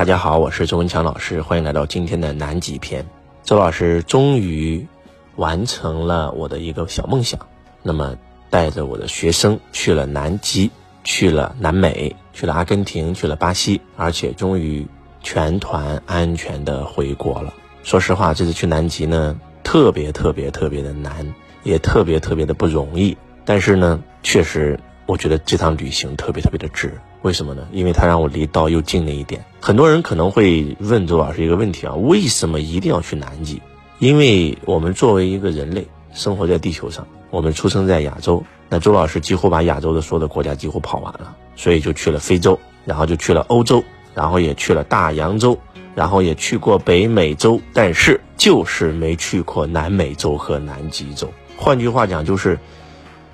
大家好，我是周文强老师，欢迎来到今天的南极篇。周老师终于完成了我的一个小梦想，那么带着我的学生去了南极，去了南美，去了阿根廷，去了巴西，而且终于全团安全的回国了。说实话，这次去南极呢，特别特别特别的难，也特别特别的不容易。但是呢，确实我觉得这趟旅行特别特别的值。为什么呢？因为它让我离道又近了一点。很多人可能会问周老师一个问题啊：为什么一定要去南极？因为我们作为一个人类生活在地球上，我们出生在亚洲，那周老师几乎把亚洲的所有的国家几乎跑完了，所以就去了非洲，然后就去了欧洲，然后也去了大洋洲，然后也去过北美洲，但是就是没去过南美洲和南极洲。换句话讲，就是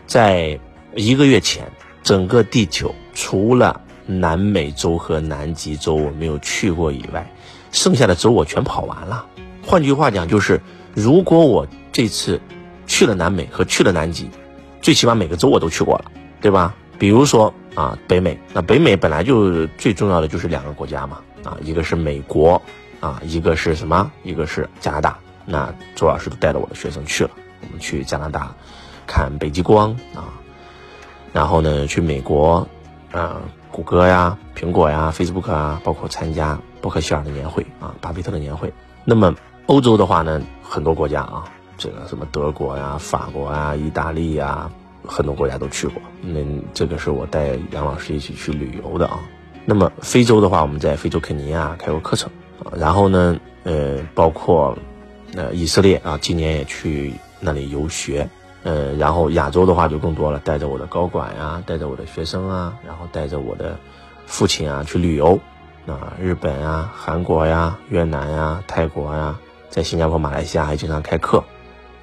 在一个月前。整个地球除了南美洲和南极洲我没有去过以外，剩下的州我全跑完了。换句话讲，就是如果我这次去了南美和去了南极，最起码每个州我都去过了，对吧？比如说啊，北美，那北美本来就最重要的就是两个国家嘛，啊，一个是美国，啊，一个是什么？一个是加拿大。那周老师都带着我的学生去了，我们去加拿大看北极光啊。然后呢，去美国，啊，谷歌呀、苹果呀、Facebook 啊，包括参加伯克希尔的年会啊、巴菲特的年会。那么欧洲的话呢，很多国家啊，这个什么德国呀、法国啊、意大利呀，很多国家都去过。那这个是我带杨老师一起去旅游的啊。那么非洲的话，我们在非洲肯尼亚开过课程啊。然后呢，呃，包括呃以色列啊，今年也去那里游学。呃，然后亚洲的话就更多了，带着我的高管呀，带着我的学生啊，然后带着我的父亲啊去旅游，啊，日本啊、韩国呀、越南呀、泰国呀，在新加坡、马来西亚还经常开课，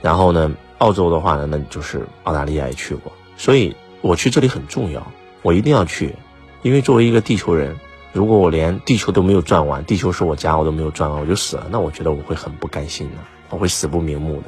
然后呢，澳洲的话呢，那就是澳大利亚也去过，所以我去这里很重要，我一定要去，因为作为一个地球人，如果我连地球都没有转完，地球是我家，我都没有转完我就死了，那我觉得我会很不甘心的，我会死不瞑目的。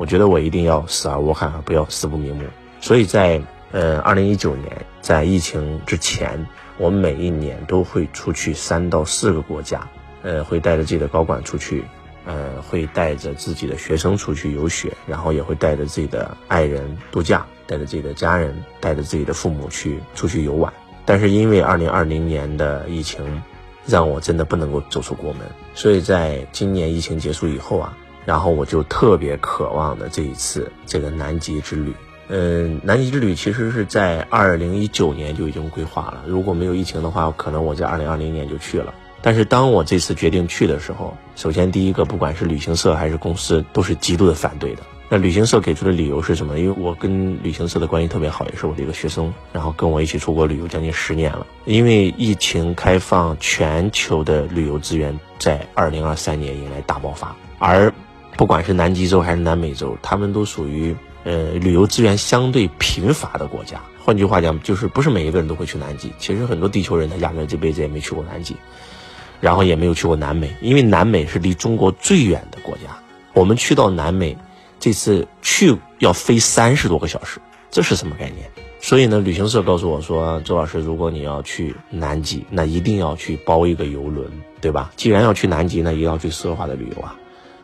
我觉得我一定要死而无憾，不要死不瞑目。所以在呃二零一九年，在疫情之前，我每一年都会出去三到四个国家，呃，会带着自己的高管出去，呃，会带着自己的学生出去游学，然后也会带着自己的爱人度假，带着自己的家人，带着自己的父母去出去游玩。但是因为二零二零年的疫情，让我真的不能够走出国门，所以在今年疫情结束以后啊。然后我就特别渴望的这一次这个南极之旅，嗯，南极之旅其实是在二零一九年就已经规划了。如果没有疫情的话，可能我在二零二零年就去了。但是当我这次决定去的时候，首先第一个，不管是旅行社还是公司，都是极度的反对的。那旅行社给出的理由是什么？因为我跟旅行社的关系特别好，也是我的一个学生，然后跟我一起出国旅游将近十年了。因为疫情开放，全球的旅游资源在二零二三年迎来大爆发，而不管是南极洲还是南美洲，他们都属于呃旅游资源相对贫乏的国家。换句话讲，就是不是每一个人都会去南极。其实很多地球人他压根这辈子也没去过南极，然后也没有去过南美，因为南美是离中国最远的国家。我们去到南美，这次去要飞三十多个小时，这是什么概念？所以呢，旅行社告诉我说，周老师，如果你要去南极，那一定要去包一个游轮，对吧？既然要去南极，那一定要去奢华的旅游啊。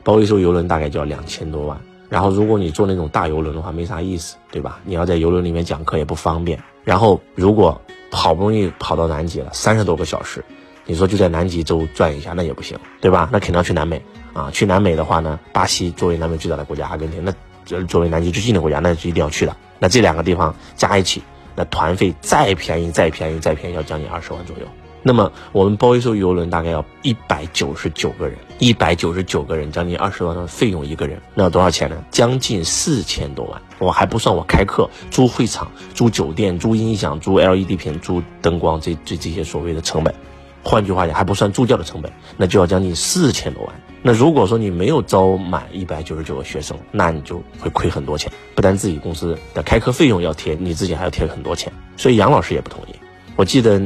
包一艘游轮大概就要两千多万，然后如果你坐那种大游轮的话，没啥意思，对吧？你要在游轮里面讲课也不方便。然后如果好不容易跑到南极了，三十多个小时，你说就在南极洲转一下，那也不行，对吧？那肯定要去南美啊。去南美的话呢，巴西作为南美最大的国家，阿根廷那作为南极最近的国家，那是一定要去的。那这两个地方加一起，那团费再便宜再便宜再便宜，要将近二十万左右。那么我们包一艘游轮大概要一百九十九个人，一百九十九个人，将近二十万的费用一个人，那要多少钱呢？将近四千多万，我还不算我开课、租会场、租酒店、租音响、租 LED 屏、租灯光这这这些所谓的成本。换句话讲，还不算助教的成本，那就要将近四千多万。那如果说你没有招满一百九十九个学生，那你就会亏很多钱，不但自己公司的开课费用要贴，你自己还要贴很多钱。所以杨老师也不同意。我记得。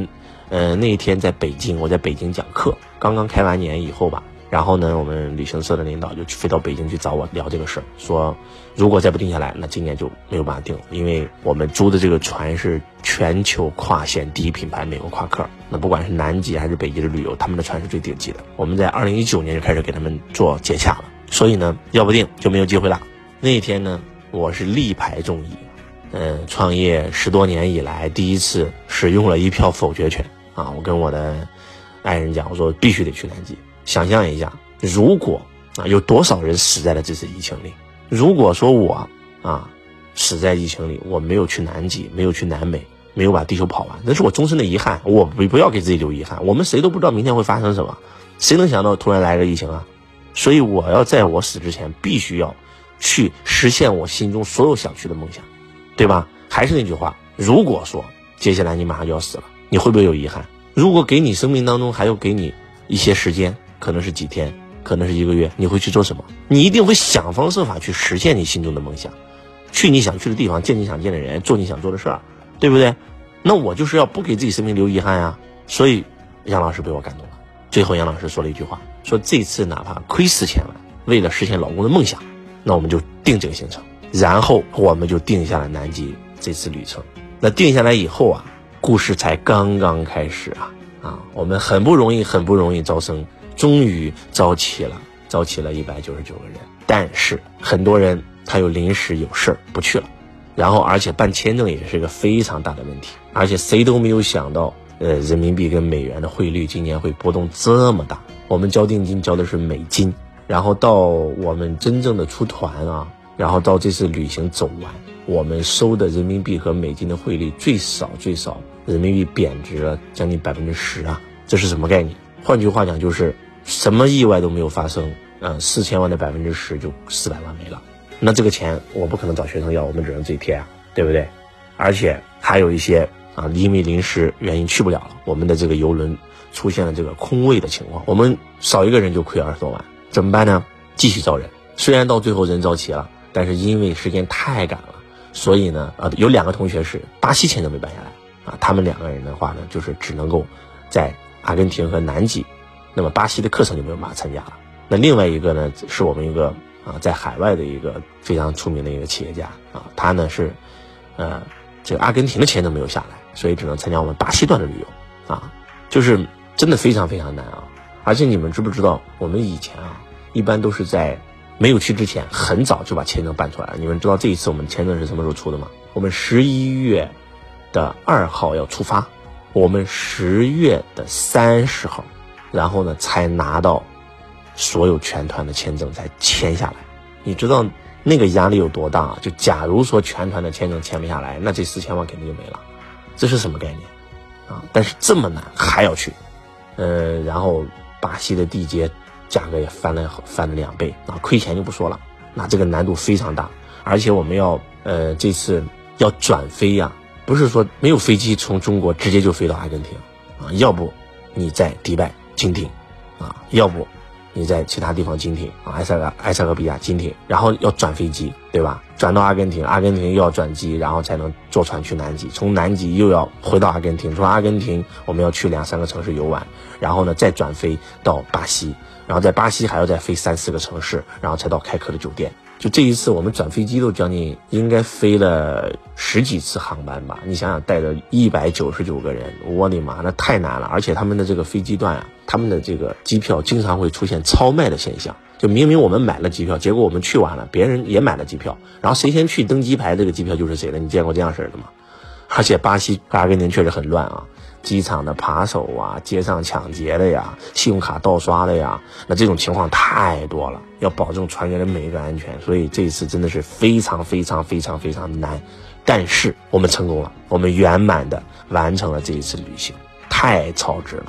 呃，那一天在北京，我在北京讲课，刚刚开完年以后吧，然后呢，我们旅行社的领导就飞到北京去找我聊这个事儿，说如果再不定下来，那今年就没有办法定了，因为我们租的这个船是全球跨线第一品牌美国夸克，那不管是南极还是北极的旅游，他们的船是最顶级的。我们在二零一九年就开始给他们做接洽了，所以呢，要不定就没有机会了。那一天呢，我是力排众议，嗯，创业十多年以来第一次使用了一票否决权啊！我跟我的爱人讲，我说必须得去南极。想象一下，如果啊有多少人死在了这次疫情里？如果说我啊死在疫情里，我没有去南极，没有去南美，没有把地球跑完，那是我终身的遗憾。我不不要给自己留遗憾。我们谁都不知道明天会发生什么，谁能想到突然来个疫情啊？所以我要在我死之前，必须要去实现我心中所有想去的梦想，对吧？还是那句话，如果说接下来你马上就要死了，你会不会有遗憾？如果给你生命当中还要给你一些时间。可能是几天，可能是一个月，你会去做什么？你一定会想方设法去实现你心中的梦想，去你想去的地方，见你想见的人，做你想做的事儿，对不对？那我就是要不给自己生命留遗憾呀。所以杨老师被我感动了。最后杨老师说了一句话，说这次哪怕亏四千万，为了实现老公的梦想，那我们就定这个行程。然后我们就定下了南极这次旅程。那定下来以后啊，故事才刚刚开始啊啊！我们很不容易，很不容易招生。终于招齐了，招齐了一百九十九个人，但是很多人他又临时有事儿不去了，然后而且办签证也是个非常大的问题，而且谁都没有想到，呃，人民币跟美元的汇率今年会波动这么大。我们交定金交的是美金，然后到我们真正的出团啊，然后到这次旅行走完，我们收的人民币和美金的汇率最少最少人民币贬值了将近百分之十啊，这是什么概念？换句话讲就是。什么意外都没有发生，嗯，四千万的百分之十就四百万没了，那这个钱我不可能找学生要，我们只能自己贴啊，对不对？而且还有一些啊，因为临时原因去不了了，我们的这个游轮出现了这个空位的情况，我们少一个人就亏二十多万，怎么办呢？继续招人，虽然到最后人招齐了，但是因为时间太赶了，所以呢，啊，有两个同学是巴西签证没办下来啊，他们两个人的话呢，就是只能够在阿根廷和南极。那么巴西的课程就没有办法参加了。那另外一个呢，是我们一个啊在海外的一个非常出名的一个企业家啊，他呢是，呃，这个阿根廷的签证没有下来，所以只能参加我们巴西段的旅游啊，就是真的非常非常难啊。而且你们知不知道，我们以前啊，一般都是在没有去之前很早就把签证办出来了。你们知道这一次我们签证是什么时候出的吗？我们十一月的二号要出发，我们十月的三十号。然后呢，才拿到所有全团的签证才签下来。你知道那个压力有多大？就假如说全团的签证签不下来，那这四千万肯定就没了。这是什么概念啊？但是这么难还要去，呃，然后巴西的地接价格也翻了翻了两倍啊，亏钱就不说了。那这个难度非常大，而且我们要呃这次要转飞呀，不是说没有飞机从中国直接就飞到阿根廷啊，要不你在迪拜。经停，啊，要不你在其他地方经停啊，埃塞俄埃塞俄比亚经停，然后要转飞机，对吧？转到阿根廷，阿根廷又要转机，然后才能坐船去南极，从南极又要回到阿根廷，从阿根廷我们要去两三个城市游玩，然后呢再转飞到巴西，然后在巴西还要再飞三四个城市，然后才到开科的酒店。就这一次，我们转飞机都将近应该飞了十几次航班吧？你想想，带着一百九十九个人，我的妈，那太难了！而且他们的这个飞机段啊，他们的这个机票经常会出现超卖的现象。就明明我们买了机票，结果我们去晚了，别人也买了机票，然后谁先去登机牌，这个机票就是谁的。你见过这样式的吗？而且巴西阿根廷确实很乱啊。机场的扒手啊，街上抢劫的呀，信用卡盗刷的呀，那这种情况太多了，要保证船员的每一个安全，所以这一次真的是非常非常非常非常难，但是我们成功了，我们圆满的完成了这一次旅行，太超值了。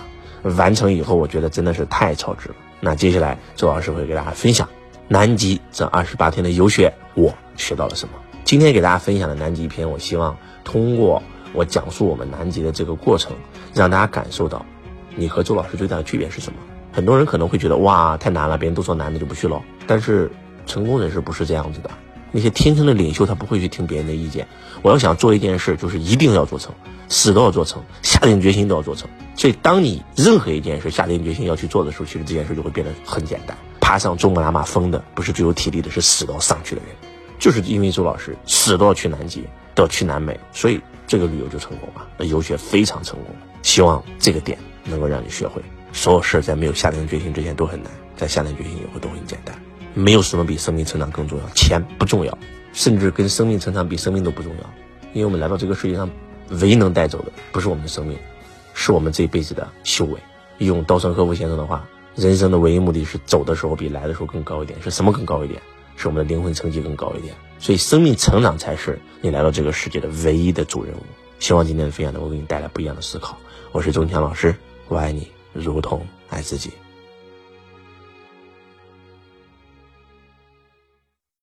完成以后，我觉得真的是太超值了。那接下来周老师会给大家分享南极这二十八天的游学，我学到了什么？今天给大家分享的南极篇，我希望通过。我讲述我们南极的这个过程，让大家感受到，你和周老师最大的区别是什么？很多人可能会觉得哇太难了，别人都说难的就不去了。但是成功人士不是这样子的，那些天生的领袖，他不会去听别人的意见。我要想做一件事，就是一定要做成，死都要做成，下定决心都要做成。所以，当你任何一件事下定决心要去做的时候，其实这件事就会变得很简单。爬上珠穆朗玛峰的，不是最有体力的，是死都上去的人。就是因为周老师死都要去南极，都要去南美，所以这个旅游就成功了，那游学非常成功。希望这个点能够让你学会，所有事在没有下定决心之前都很难，在下定决心以后都很简单。没有什么比生命成长更重要，钱不重要，甚至跟生命成长比生命都不重要。因为我们来到这个世界上，唯一能带走的不是我们的生命，是我们这一辈子的修为。用稻盛和夫先生的话，人生的唯一目的是走的时候比来的时候更高一点。是什么更高一点？使我们的灵魂层级更高一点。所以，生命成长才是你来到这个世界的唯一的主人物。希望今天的分享能够给你带来不一样的思考。我是钟强老师，我爱你如同爱自己。